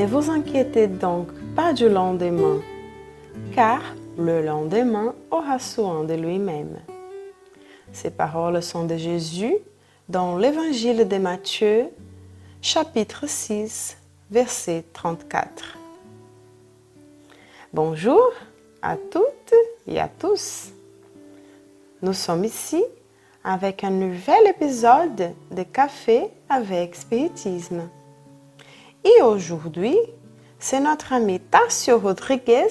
Ne vous inquiétez donc pas du lendemain, car le lendemain aura soin de lui-même. Ces paroles sont de Jésus dans l'Évangile de Matthieu, chapitre 6, verset 34. Bonjour à toutes et à tous. Nous sommes ici avec un nouvel épisode de Café avec Spiritisme. Et aujourd'hui, c'est notre ami Tassio Rodriguez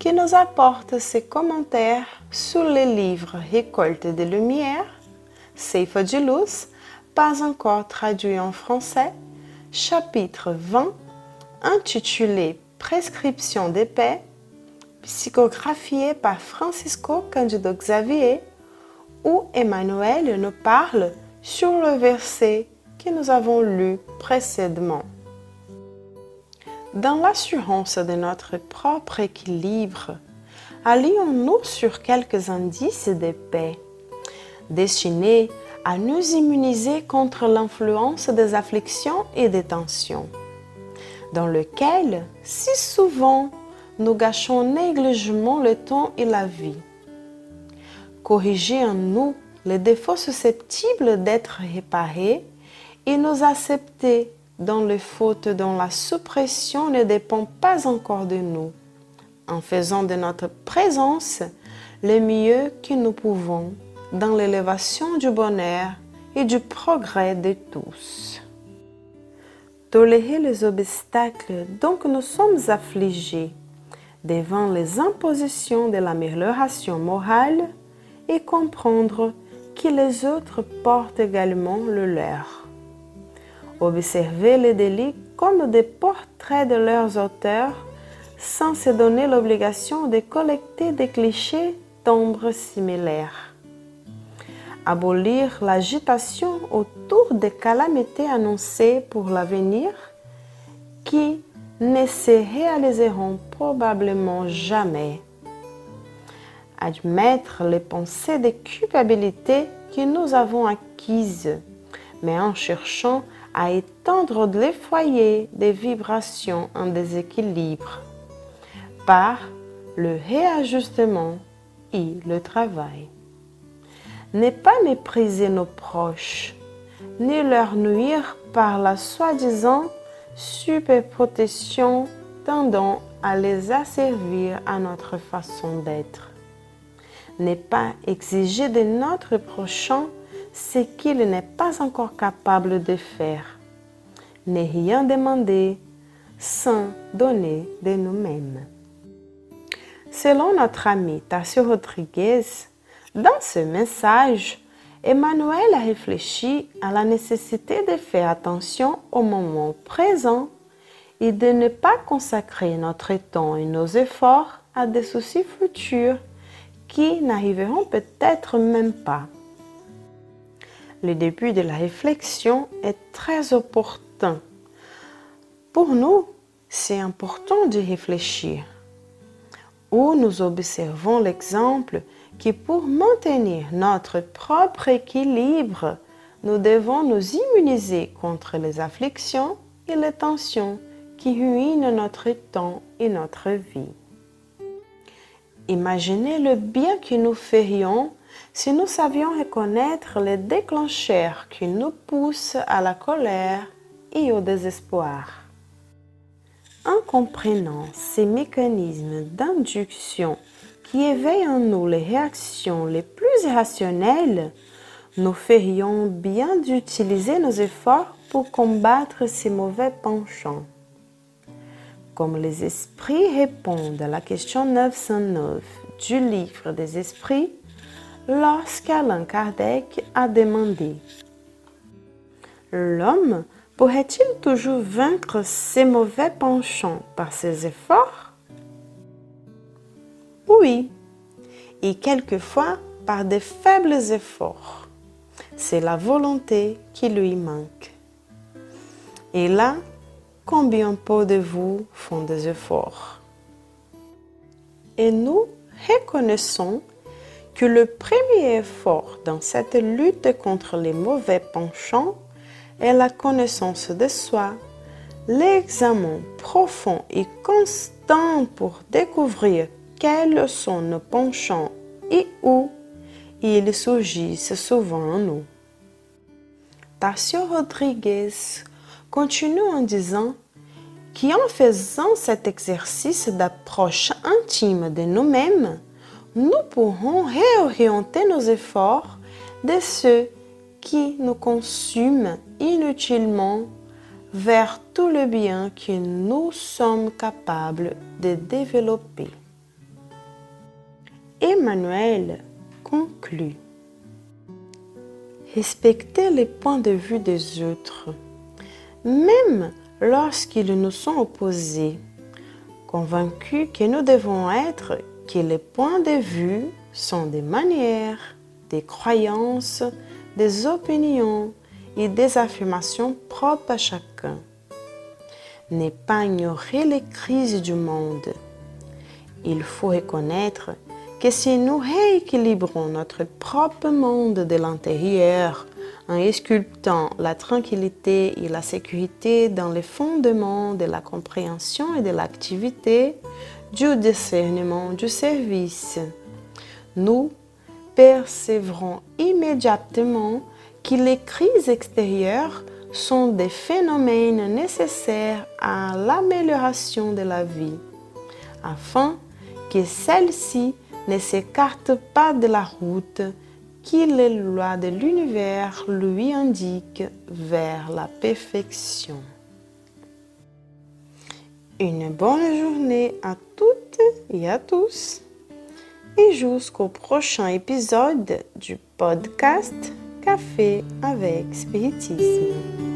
qui nous apporte ses commentaires sur le livre Récolte de lumière, Ceifa de luz, pas encore traduit en français, chapitre 20, intitulé Prescription de paix, psychographié par Francisco Candido Xavier, où Emmanuel nous parle sur le verset que nous avons lu précédemment. Dans l'assurance de notre propre équilibre, allions-nous sur quelques indices de paix, destinés à nous immuniser contre l'influence des afflictions et des tensions, dans lequel, si souvent, nous gâchons négligemment le temps et la vie? Corriger en nous les défauts susceptibles d'être réparés et nous accepter dans les fautes dont la suppression ne dépend pas encore de nous, en faisant de notre présence le mieux que nous pouvons dans l'élévation du bonheur et du progrès de tous. Tolérer les obstacles dont nous sommes affligés devant les impositions de l'amélioration morale et comprendre que les autres portent également le leur. Observer les délits comme des portraits de leurs auteurs sans se donner l'obligation de collecter des clichés d'ombre similaires. Abolir l'agitation autour des calamités annoncées pour l'avenir qui ne se réaliseront probablement jamais. Admettre les pensées de culpabilité que nous avons acquises, mais en cherchant à étendre les foyers des vibrations en déséquilibre par le réajustement et le travail. Ne pas mépriser nos proches, ni leur nuire par la soi-disant superprotection tendant à les asservir à notre façon d'être. Ne pas exiger de notre prochain ce qu'il n'est pas encore capable de faire. Ne rien demander sans donner de nous-mêmes. Selon notre ami Tassio Rodriguez, dans ce message, Emmanuel a réfléchi à la nécessité de faire attention au moment présent et de ne pas consacrer notre temps et nos efforts à des soucis futurs qui n'arriveront peut-être même pas. Le début de la réflexion est très opportun. Pour nous, c'est important de réfléchir. Où nous observons l'exemple que pour maintenir notre propre équilibre, nous devons nous immuniser contre les afflictions et les tensions qui ruinent notre temps et notre vie. Imaginez le bien que nous ferions si nous savions reconnaître les déclencheurs qui nous poussent à la colère et au désespoir. En comprenant ces mécanismes d'induction qui éveillent en nous les réactions les plus irrationnelles, nous ferions bien d'utiliser nos efforts pour combattre ces mauvais penchants. Comme les esprits répondent à la question 909 du livre des esprits, lorsqu'Alain Kardec a demandé L'homme pourrait-il toujours vaincre ses mauvais penchants par ses efforts? Oui, et quelquefois par de faibles efforts. C'est la volonté qui lui manque. Et là, combien peu de vous font des efforts? Et nous reconnaissons que le premier effort dans cette lutte contre les mauvais penchants est la connaissance de soi, l'examen profond et constant pour découvrir quels sont nos penchants et où ils surgissent souvent en nous. Tassio Rodriguez continue en disant qu'en faisant cet exercice d'approche intime de nous-mêmes, nous pourrons réorienter nos efforts de ceux qui nous consument inutilement vers tout le bien que nous sommes capables de développer. Emmanuel conclut. Respecter les points de vue des autres, même lorsqu'ils nous sont opposés, convaincus que nous devons être que les points de vue sont des manières, des croyances, des opinions et des affirmations propres à chacun. N'est pas ignorer les crises du monde. Il faut reconnaître que si nous rééquilibrons notre propre monde de l'intérieur en sculptant la tranquillité et la sécurité dans les fondements de la compréhension et de l'activité, du discernement, du service, nous percevrons immédiatement que les crises extérieures sont des phénomènes nécessaires à l'amélioration de la vie, afin que celle-ci ne s'écarte pas de la route que les lois de l'univers lui indiquent vers la perfection. Une bonne journée à toutes et à tous et jusqu'au prochain épisode du podcast Café avec Spiritisme.